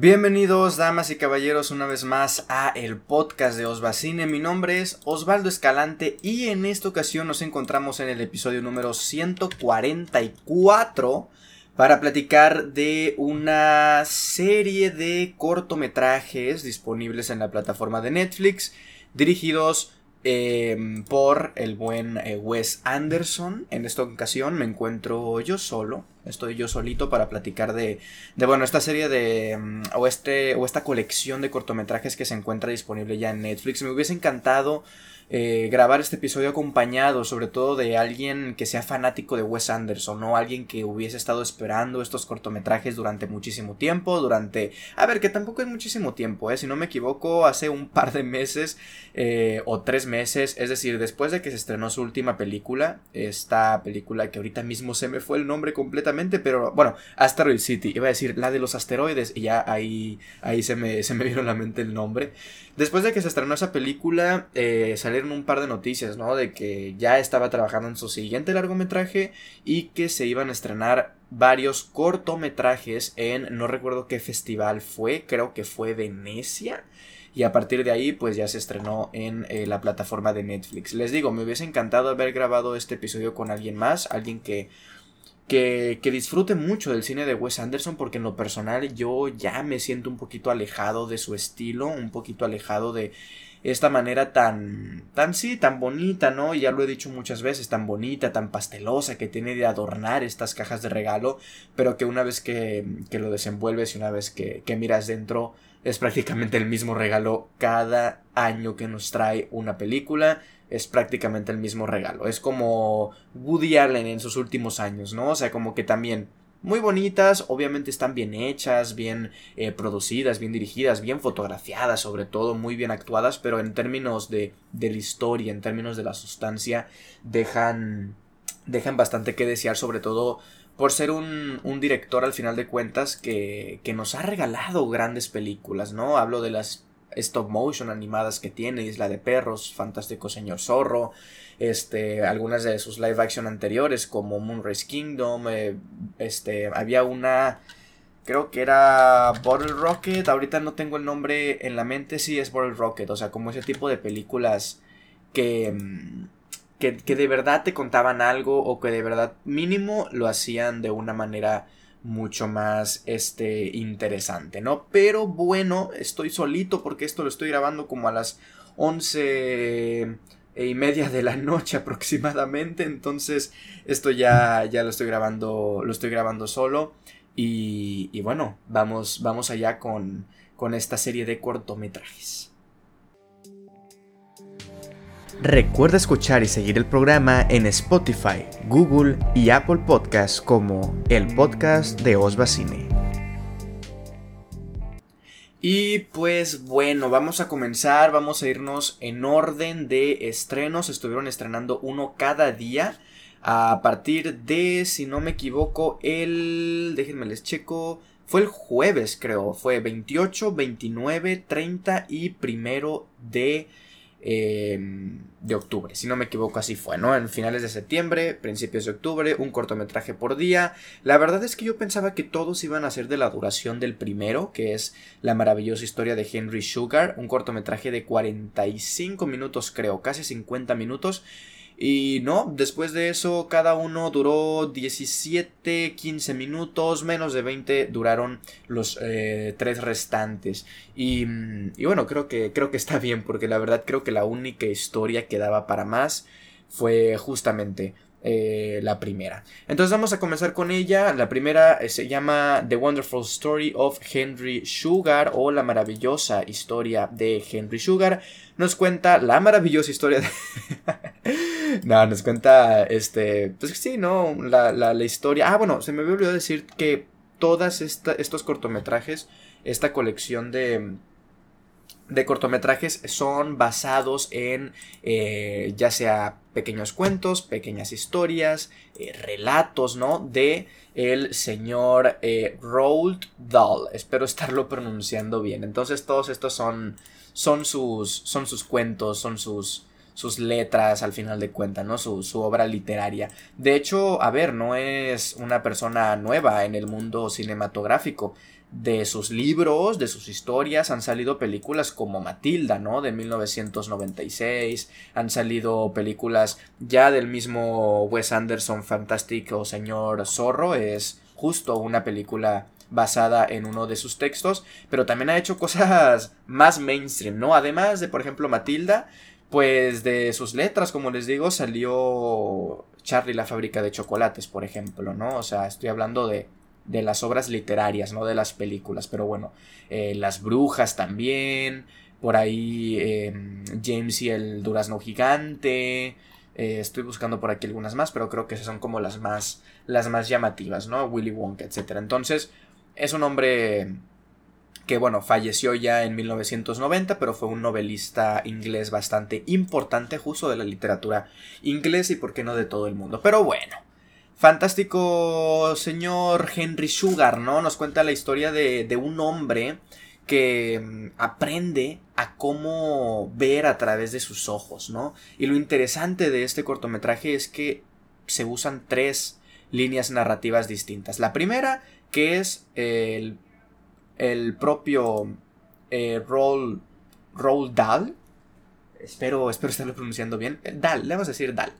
Bienvenidos, damas y caballeros, una vez más a el podcast de Osbacine. Mi nombre es Osvaldo Escalante y en esta ocasión nos encontramos en el episodio número 144 para platicar de una serie de cortometrajes disponibles en la plataforma de Netflix dirigidos Em, por el buen eh, Wes Anderson. En esta ocasión me encuentro yo solo. Estoy yo solito para platicar de, de bueno, esta serie de, em, o, este, o esta colección de cortometrajes que se encuentra disponible ya en Netflix. Me hubiese encantado eh, grabar este episodio acompañado sobre todo de alguien que sea fanático de Wes Anderson, ¿no? Alguien que hubiese estado esperando estos cortometrajes durante muchísimo tiempo, durante... A ver, que tampoco es muchísimo tiempo, ¿eh? Si no me equivoco, hace un par de meses eh, o tres meses, es decir, después de que se estrenó su última película, esta película que ahorita mismo se me fue el nombre completamente, pero bueno, Asteroid City, iba a decir la de los asteroides y ya ahí, ahí se, me, se me vino a la mente el nombre. Después de que se estrenó esa película, eh, salieron un par de noticias, ¿no? De que ya estaba trabajando en su siguiente largometraje y que se iban a estrenar varios cortometrajes en, no recuerdo qué festival fue, creo que fue Venecia. Y a partir de ahí, pues ya se estrenó en eh, la plataforma de Netflix. Les digo, me hubiese encantado haber grabado este episodio con alguien más, alguien que que, disfrute mucho del cine de Wes Anderson porque en lo personal yo ya me siento un poquito alejado de su estilo, un poquito alejado de esta manera tan, tan sí, tan bonita, ¿no? Ya lo he dicho muchas veces, tan bonita, tan pastelosa que tiene de adornar estas cajas de regalo, pero que una vez que, que lo desenvuelves y una vez que, que miras dentro es prácticamente el mismo regalo cada año que nos trae una película es prácticamente el mismo regalo. Es como Woody Allen en sus últimos años, ¿no? O sea, como que también muy bonitas, obviamente están bien hechas, bien eh, producidas, bien dirigidas, bien fotografiadas, sobre todo muy bien actuadas, pero en términos de, la historia, en términos de la sustancia, dejan, dejan bastante que desear, sobre todo por ser un, un director al final de cuentas que, que nos ha regalado grandes películas, ¿no? Hablo de las stop motion animadas que tiene, Isla de Perros, Fantástico Señor Zorro, este, algunas de sus live action anteriores como Moonrise Kingdom, eh, este, había una, creo que era Bottle Rocket, ahorita no tengo el nombre en la mente, sí es Bottle Rocket, o sea, como ese tipo de películas que, mm, que, de verdad te contaban algo o que de verdad mínimo lo hacían de una manera mucho más este interesante, ¿no? Pero bueno, estoy solito porque esto lo estoy grabando como a las once y media de la noche aproximadamente, entonces esto ya ya lo estoy grabando lo estoy grabando solo y, y bueno, vamos vamos allá con con esta serie de cortometrajes. Recuerda escuchar y seguir el programa en Spotify, Google y Apple Podcasts como el podcast de Osva. Y pues bueno, vamos a comenzar, vamos a irnos en orden de estrenos. Estuvieron estrenando uno cada día. A partir de, si no me equivoco, el... Déjenme les checo. Fue el jueves, creo. Fue 28, 29, 30 y primero de Em, de octubre, si no me equivoco así fue, ¿no? En finales de septiembre, principios de octubre, un cortometraje por día. La verdad es que yo pensaba que todos iban a ser de la duración del primero, que es la maravillosa historia de Henry Sugar, un cortometraje de 45 minutos creo, casi 50 minutos. Y no, después de eso cada uno duró 17, 15 minutos, menos de 20 duraron los eh, tres restantes. Y, y, bueno, creo que, creo que está bien porque la verdad creo que la única historia que daba para más fue justamente eh, la primera. Entonces vamos a comenzar con ella. La primera eh, se llama The Wonderful Story of Henry Sugar o la maravillosa historia de Henry Sugar. Nos cuenta la maravillosa historia de... no, nos cuenta, este, pues sí, ¿no? La, la, la, historia. Ah, bueno, se me había olvidado decir que todas estos cortometrajes, esta colección de, de cortometrajes son basados en eh, ya sea pequeños cuentos, pequeñas historias, eh, relatos, ¿no? De el señor eh, Roald Dahl. Espero estarlo pronunciando bien. Entonces todos estos son, son, sus, son sus cuentos, son sus, sus letras al final de cuentas, ¿no? Su, su, obra literaria. De hecho, a ver, no es una persona nueva en el mundo cinematográfico. de sus libros, de sus historias, han salido películas como Matilda, ¿no? De 1996, han salido películas ya del mismo Wes Anderson, fantástico señor Zorro, es justo una película basada en uno de sus textos, pero también ha hecho cosas más mainstream, ¿no? Además de, por ejemplo, Matilda, pues de sus letras, como les digo, salió Charlie la fábrica de chocolates, por ejemplo, ¿no? O sea, estoy hablando de de las obras literarias, no de las películas, pero bueno, eh, Las Brujas también, por ahí em, James y el Durazno Gigante, eh, estoy buscando por aquí algunas más, pero creo que esas son como las más, las más llamativas, ¿no? Willy Wonka, etc. Entonces, es un hombre que, bueno, falleció ya en 1990, pero fue un novelista inglés bastante importante, justo de la literatura inglesa y, por qué no, de todo el mundo. Pero bueno, fantástico señor Henry Sugar, ¿no? Nos cuenta la historia de, de un hombre que mm, aprende a cómo ver a través de sus ojos, ¿no? Y lo interesante de este cortometraje es que se usan tres líneas narrativas distintas. La primera, que es el, el propio eh, Roll, Dahl. Espero, espero estarlo pronunciando bien. Dahl, le vamos a decir Dahl.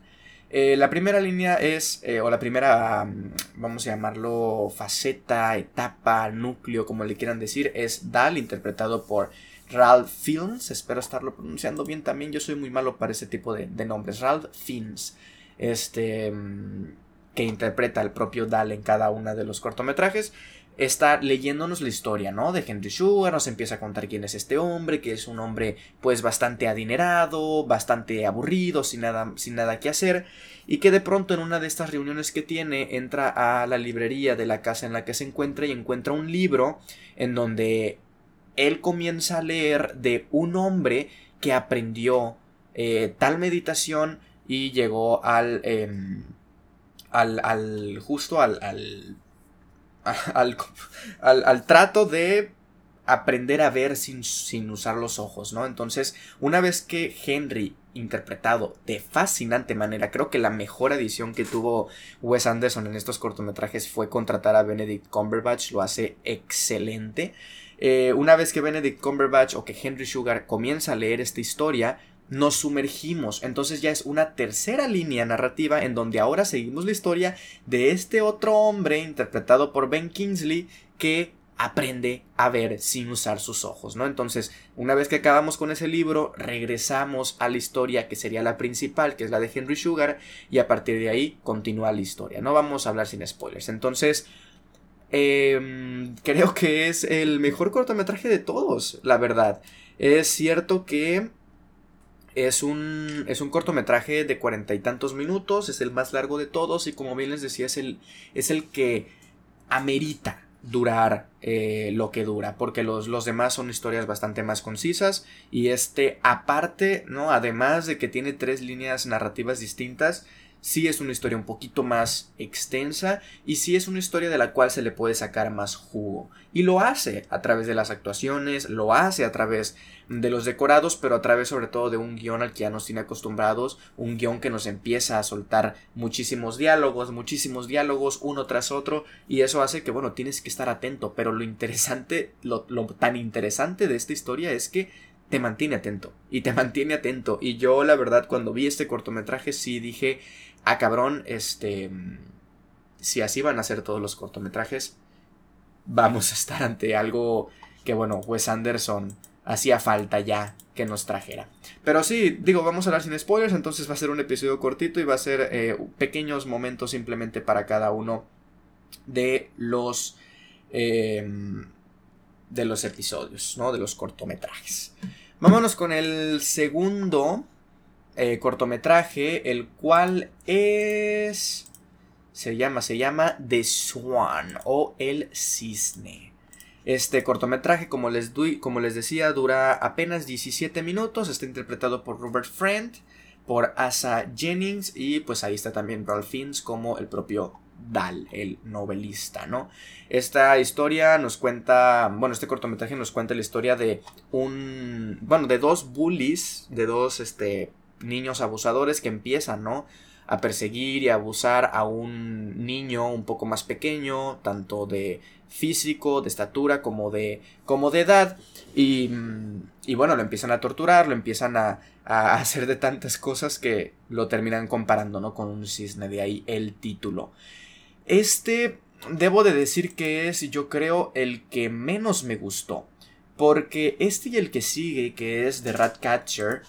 Eh, la primera línea es, eh, o la primera, mm, vamos a llamarlo faceta, etapa, núcleo, como le quieran decir, es Dal, interpretado por Ralph Fiennes. Espero estarlo pronunciando bien también. Yo soy muy malo para ese tipo de, nombres. Ralph Fiennes. Este. Mm, que interpreta el propio Dal en cada uno de los cortometrajes está leyéndonos la historia, ¿no? De Henry Sugar, nos empieza a contar quién es este hombre, que es un hombre pues bastante adinerado, bastante aburrido, sin nada, sin nada que hacer, y que de pronto en una de estas reuniones que tiene entra a la librería de la casa en la que se encuentra y encuentra un libro en donde él comienza a leer de un hombre que aprendió eh, tal meditación y llegó al, em, al, al justo al, al al, al, trato de aprender a ver sin, sin, usar los ojos, ¿no? Entonces, una vez que Henry, interpretado de fascinante manera, creo que la mejor edición que tuvo Wes Anderson en estos cortometrajes fue contratar a Benedict Cumberbatch, lo hace excelente. Eh, una vez que Benedict Cumberbatch o que Henry Sugar comienza a leer esta historia, nos sumergimos. Entonces ya es una tercera línea narrativa en donde ahora seguimos la historia de este otro hombre interpretado por Ben Kingsley que aprende a ver sin usar sus ojos, ¿no? Entonces, una vez que acabamos con ese libro, regresamos a la historia que sería la principal, que es la de Henry Sugar, y a partir de ahí continúa la historia. No vamos a hablar sin spoilers. Entonces, em, creo que es el mejor cortometraje de todos, la verdad. Es cierto que es un, es un cortometraje de cuarenta y tantos minutos, es el más largo de todos y como bien les decía es el, es el que amerita durar eh, lo que dura, porque los, los, demás son historias bastante más concisas y este aparte, ¿no? Además de que tiene tres líneas narrativas distintas, sí es una historia un poquito más extensa y sí es una historia de la cual se le puede sacar más jugo. Y lo hace a través de las actuaciones, lo hace a través de los decorados, pero a través sobre todo de un guion al que ya nos tiene acostumbrados, un guion que nos empieza a soltar muchísimos diálogos, muchísimos diálogos uno tras otro y eso hace que, bueno, tienes que estar atento, pero lo interesante, lo, lo tan interesante de esta historia es que te mantiene atento y te mantiene atento y yo la verdad cuando vi este cortometraje sí dije ah cabrón, este, si así van a ser todos los cortometrajes, vamos a estar ante algo que, bueno, Wes Anderson hacía falta ya que nos trajera. Pero sí, digo, vamos a hablar sin spoilers, entonces va a ser un episodio cortito y va a ser eh, pequeños momentos simplemente para cada uno de los... Em, de los episodios, ¿no? De los cortometrajes. Vámonos con el segundo eh, cortometraje, el cual es... Se llama, se llama The Swan o El Cisne. Este cortometraje, como les, como les decía, dura apenas 17 minutos. Está interpretado por Robert Friend, por Asa Jennings y pues ahí está también Ralph Fiennes como el propio Dal, el novelista, ¿no? Esta historia nos cuenta, bueno, este cortometraje nos cuenta la historia de un, bueno, de dos bullies, de dos, este, niños abusadores que empiezan, ¿no? a perseguir y abusar a un niño un poco más pequeño, tanto de físico, de estatura, como de, como de edad. Y, y bueno, lo empiezan a torturar, lo empiezan a, a, hacer de tantas cosas que lo terminan comparando, ¿no? Con un cisne, de ahí el título. Este, debo de decir que es, yo creo, el que menos me gustó. Porque este y el que sigue, que es The Ratcatcher,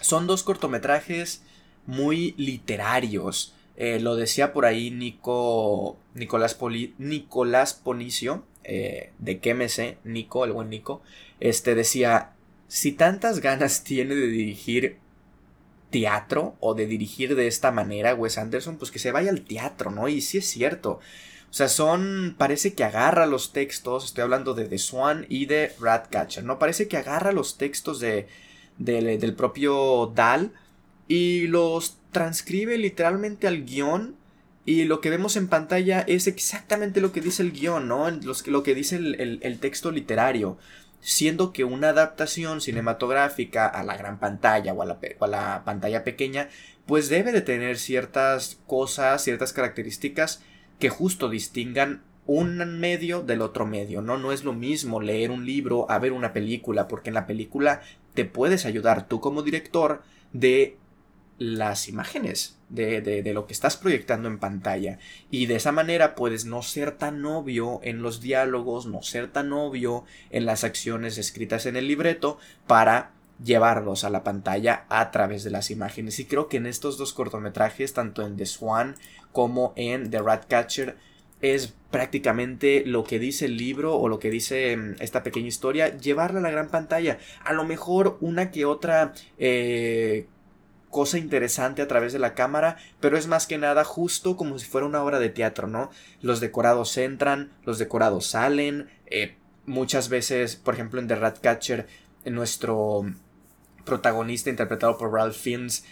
son dos cortometrajes muy literarios. Eh, lo decía por ahí Nico, Nicolás, Nicolás Ponicio, eh, de sé, Nico, el buen Nico, este decía, si tantas ganas tiene de dirigir teatro o de dirigir de esta manera Wes Anderson, pues que se vaya al teatro, ¿no? Y sí es cierto. O sea, son. Parece que agarra los textos. Estoy hablando de The Swan y de Ratcatcher, ¿no? Parece que agarra los textos de, del propio Dal y los transcribe literalmente al guion y lo que vemos en pantalla es exactamente lo que dice el guion, ¿no? lo que dice el, texto literario. Siendo que una adaptación cinematográfica a la gran pantalla o a la, pantalla pequeña, pues debe de tener ciertas cosas, ciertas características que justo distingan un medio del otro medio, ¿no? No es lo mismo leer un libro a ver una película, porque en la película te puedes ayudar tú como director de las imágenes de, de, lo que estás proyectando en pantalla y de esa manera puedes no ser tan obvio en los diálogos, no ser tan obvio en las acciones escritas en el libreto para llevarlos a la pantalla a través de las imágenes y creo que en estos dos cortometrajes tanto en The Swan como en The Ratcatcher es prácticamente lo que dice el libro o lo que dice mm, esta pequeña historia, llevarla a la gran pantalla. A lo mejor una que otra eh, cosa interesante a través de la cámara, pero es más que nada justo como si fuera una obra de teatro, ¿no? Los decorados entran, los decorados salen, eh, muchas veces, por ejemplo en The Ratcatcher, nuestro protagonista interpretado por Ralph Fiennes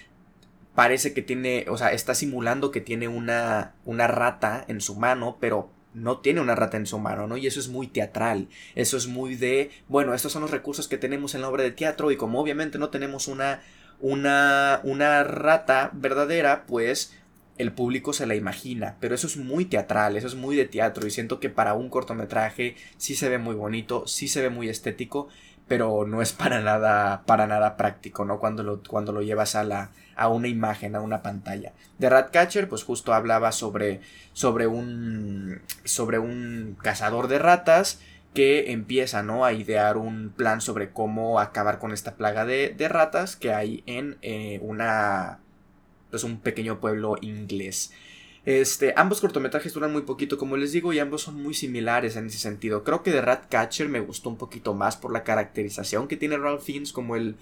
parece que tiene, o sea, está simulando que tiene una, una rata en su mano, pero no tiene una rata en su mano, ¿no? Y eso es muy teatral, eso es muy de, bueno, estos son los recursos que tenemos en la obra de teatro y como obviamente no tenemos una una, una rata verdadera, pues el público se la imagina, pero eso es muy teatral, eso es muy de teatro y siento que para un cortometraje sí se ve muy bonito, sí se ve muy estético, pero no es para nada para nada práctico, ¿no? Cuando lo, cuando lo llevas a la a una imagen, a una pantalla. De Ratcatcher, pues justo hablaba sobre sobre un sobre un cazador de ratas que empieza ¿no? a idear un plan sobre cómo acabar con esta plaga de, ratas que hay en eh, una pues un pequeño pueblo inglés. Este, ambos cortometrajes duran muy poquito, como les digo, y ambos son muy similares en ese sentido. Creo que de Ratcatcher me gustó un poquito más por la caracterización que tiene Ralph Fiennes como el,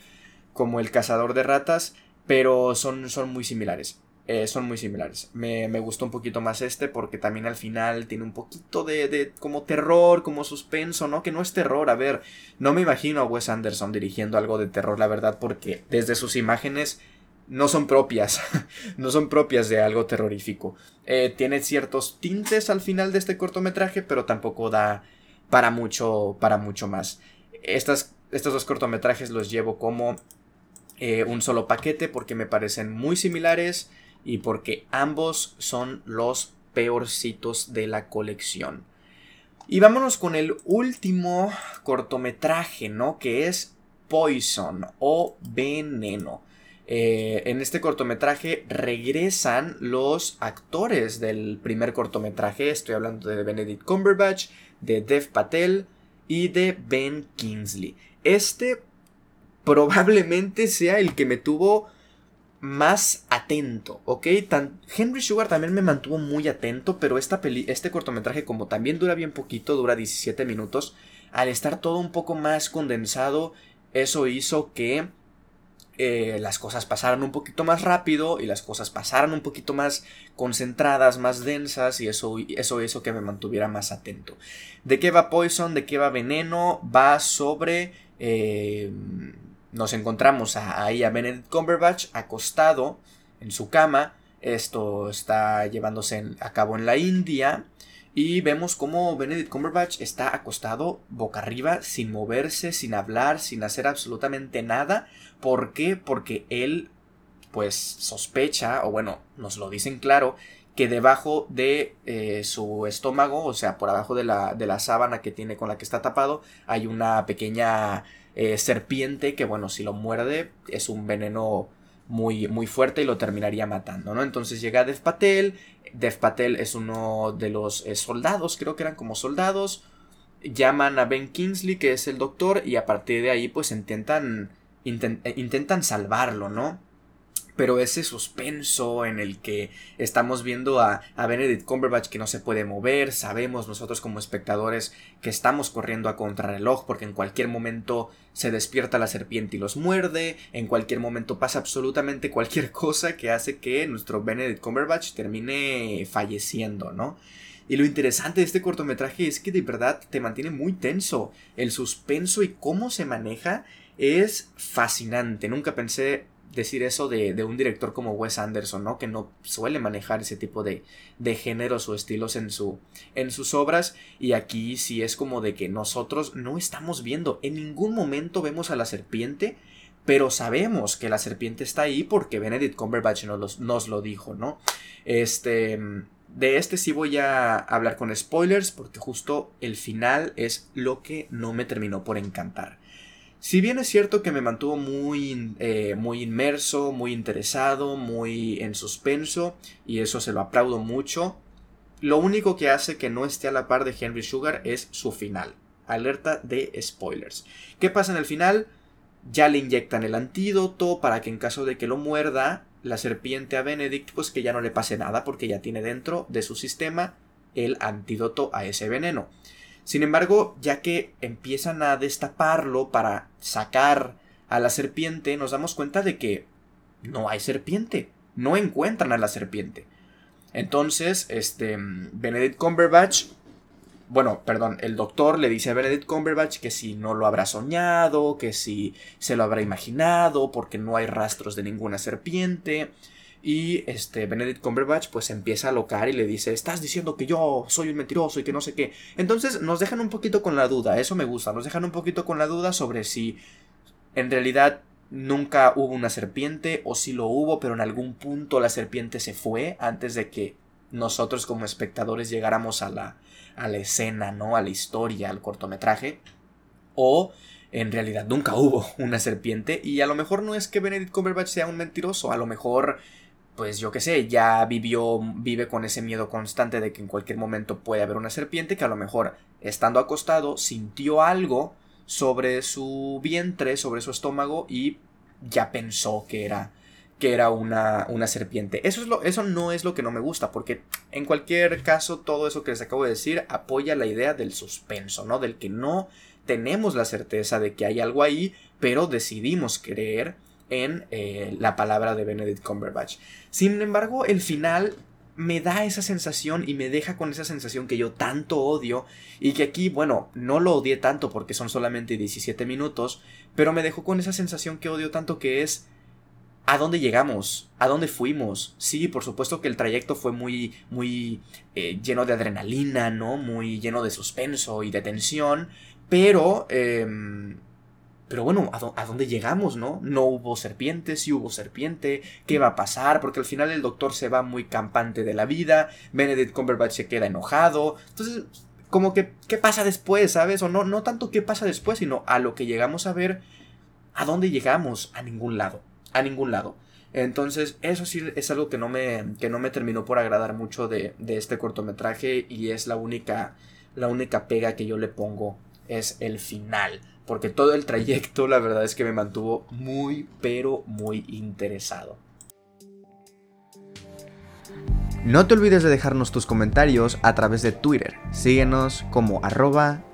como el cazador de ratas, pero son, son muy similares. Eh, son muy similares. Me, gustó un poquito más este porque también al final tiene un poquito de, de, como terror, como suspenso, ¿no? Que no es terror, a ver, no me imagino a Wes Anderson dirigiendo algo de terror, la verdad, porque desde sus imágenes no son propias, no son propias de algo terrorífico. Eh, tiene ciertos tintes al final de este cortometraje, pero tampoco da para mucho, para mucho más. Estas, estos dos cortometrajes los llevo como eh, un solo paquete porque me parecen muy similares y porque ambos son los peorcitos de la colección. Y vámonos con el último cortometraje, ¿no? Que es Poison o Veneno. Eh, en este cortometraje regresan los actores del primer cortometraje. Estoy hablando de Benedict Cumberbatch, de Dev Patel y de Ben Kingsley. Este probablemente sea el que me tuvo más atento, ¿ok? Henry Sugar también me mantuvo muy atento, pero esta peli este cortometraje como también dura bien poquito, dura 17 minutos, al estar todo un poco más condensado, eso hizo que eh, las cosas pasaran un poquito más rápido y las cosas pasaran un poquito más concentradas, más densas y eso, eso hizo que me mantuviera más atento. ¿De qué va Poison? ¿De qué va Veneno? Va sobre... Eh, nos encontramos ahí a Benedict Cumberbatch acostado en su cama. Esto está llevándose a cabo en la India. Y vemos cómo Benedict Cumberbatch está acostado boca arriba, sin moverse, sin hablar, sin hacer absolutamente nada. ¿Por qué? Porque él pues sospecha, o bueno, nos lo dicen claro, que debajo de eh, su estómago, o sea, por abajo de la, de la, sábana que tiene con la que está tapado, hay una pequeña eh, serpiente que, bueno, si lo muerde es un veneno muy, muy fuerte y lo terminaría matando, ¿no? Entonces llega Dev Patel, Dev Patel es uno de los eh, soldados, creo que eran como soldados, llaman a Ben Kingsley, que es el doctor, y a partir de ahí pues intentan, intentan salvarlo, ¿no? Pero ese suspenso en el que estamos viendo a, a, Benedict Cumberbatch que no se puede mover, sabemos nosotros como espectadores que estamos corriendo a contrarreloj porque en cualquier momento se despierta la serpiente y los muerde, en cualquier momento pasa absolutamente cualquier cosa que hace que nuestro Benedict Cumberbatch termine falleciendo, ¿no? Y lo interesante de este cortometraje es que de verdad te mantiene muy tenso. El suspenso y cómo se maneja es fascinante. Nunca pensé decir eso de, un director como Wes Anderson, ¿no? Que no suele manejar ese tipo de, de géneros o estilos en, su, en sus obras. Y aquí sí es como de que nosotros no estamos viendo, en ningún momento vemos a la serpiente, pero sabemos que la serpiente está ahí porque Benedict Cumberbatch nos, nos lo dijo, ¿no? Este... De este sí voy a hablar con spoilers porque justo el final es lo que no me terminó por encantar. Si bien es cierto que me mantuvo muy, eh, muy inmerso, muy interesado, muy en suspenso, y eso se lo aplaudo mucho, lo único que hace que no esté a la par de Henry Sugar es su final. Alerta de spoilers. ¿Qué pasa en el final? Ya le inyectan el antídoto para que en caso de que lo muerda la serpiente a Benedict, pues que ya no le pase nada porque ya tiene dentro de su sistema el antídoto a ese veneno. Sin embargo, ya que empiezan a destaparlo para sacar a la serpiente, nos damos cuenta de que no hay serpiente. No encuentran a la serpiente. Entonces, este, Benedict Cumberbatch, bueno, perdón, el doctor le dice a Benedict Cumberbatch que si no lo habrá soñado, que si se lo habrá imaginado, porque no hay rastros de ninguna serpiente. Y este Benedict Cumberbatch pues empieza a locar y le dice, estás diciendo que yo soy un mentiroso y que no sé qué. Entonces nos dejan un poquito con la duda, eso me gusta, nos dejan un poquito con la duda sobre si en realidad nunca hubo una serpiente o si lo hubo, pero en algún punto la serpiente se fue antes de que nosotros como espectadores llegáramos a la, a la escena, ¿no? A la historia, al cortometraje. O en realidad nunca hubo una serpiente y a lo mejor no es que Benedict Cumberbatch sea un mentiroso, a lo mejor pues yo qué sé, ya vivió, vive con ese miedo constante de que en cualquier momento puede haber una serpiente que a lo mejor estando acostado sintió algo sobre su vientre, sobre su estómago y ya pensó que era que era una, una serpiente. Eso, es lo, eso no es lo que no me gusta, porque en cualquier caso todo eso que les acabo de decir apoya la idea del suspenso, ¿no? Del que no tenemos la certeza de que hay algo ahí, pero decidimos creer en eh, la palabra de Benedict Cumberbatch. Sin embargo, el final me da esa sensación y me deja con esa sensación que yo tanto odio y que aquí, bueno, no lo odié tanto porque son solamente 17 minutos, pero me dejó con esa sensación que odio tanto que es ¿a dónde llegamos? ¿A dónde fuimos? Sí, por supuesto que el trayecto fue muy, muy eh, lleno de adrenalina, ¿no? Muy lleno de suspenso y de tensión, pero... Em, pero bueno, ¿a, dónde llegamos, no? No hubo serpiente, sí hubo serpiente, ¿qué va a pasar? Porque al final el doctor se va muy campante de la vida, Benedict Cumberbatch se queda enojado, entonces, como que, ¿qué pasa después, sabes? O no, no tanto qué pasa después, sino a lo que llegamos a ver, ¿a dónde llegamos? A ningún lado, a ningún lado. Entonces, eso sí es algo que no me, que no me terminó por agradar mucho de, de este cortometraje y es la única, la única pega que yo le pongo, es el final porque todo el trayecto la verdad es que me mantuvo muy pero muy interesado. No te olvides de dejarnos tus comentarios a través de Twitter. Síguenos como arroba.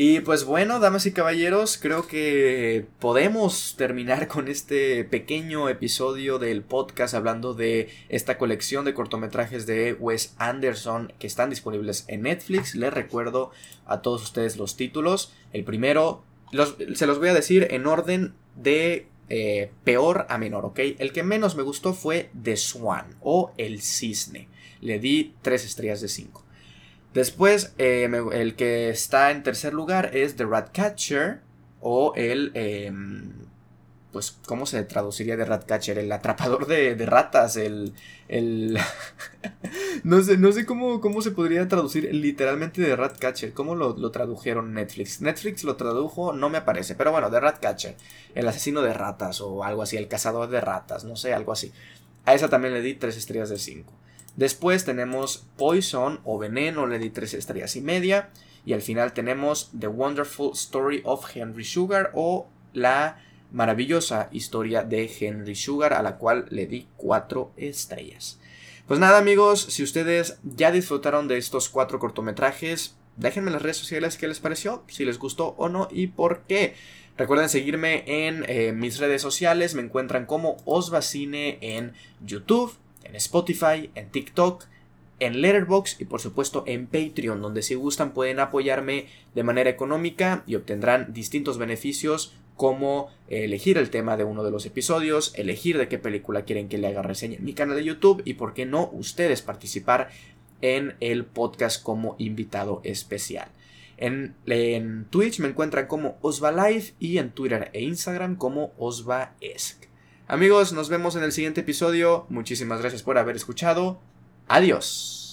Y pues bueno, damas y caballeros, creo que podemos terminar con este pequeño episodio del podcast hablando de esta colección de cortometrajes de Wes Anderson que están disponibles en Netflix. Les recuerdo a todos ustedes los títulos. El primero, se los voy a decir en orden de eh, peor a menor, ¿ok? El que menos me gustó fue The Swan o El Cisne. Le di 3 estrellas de 5. Después, eh, el que está en tercer lugar es The Ratcatcher. o el... Em, pues, ¿cómo se traduciría de Ratcatcher? El atrapador de, ratas, el... no sé, no sé cómo, cómo se podría traducir literalmente de Ratcatcher, ¿cómo lo, lo, tradujeron Netflix? Netflix lo tradujo, no me aparece, pero bueno, de Ratcatcher, el asesino de ratas o algo así, el cazador de ratas, no sé, algo así. A esa también le di 3 estrellas de 5. Después tenemos Poison o Veneno, le di 3 estrellas y media. Y al final tenemos The Wonderful Story of Henry Sugar o la maravillosa historia de Henry Sugar a la cual le di 4 estrellas. Pues nada amigos, si ustedes ya disfrutaron de estos 4 cortometrajes, déjenme en las redes sociales qué les pareció, si les gustó o no y por qué. Recuerden seguirme en eh, mis redes sociales, me encuentran como Osvacine en YouTube, en Spotify, en TikTok, en Letterboxd y por supuesto en Patreon, donde si gustan pueden apoyarme de manera económica y obtendrán distintos beneficios como elegir el tema de uno de los episodios, elegir de qué película quieren que le haga reseña en mi canal de YouTube y por qué no ustedes participar en el podcast como invitado especial. En, Twitch me encuentran como OsvaLive y en Twitter e Instagram como OsvaEsk. Amigos, nos vemos en el siguiente episodio. Muchísimas gracias por haber escuchado. Adiós.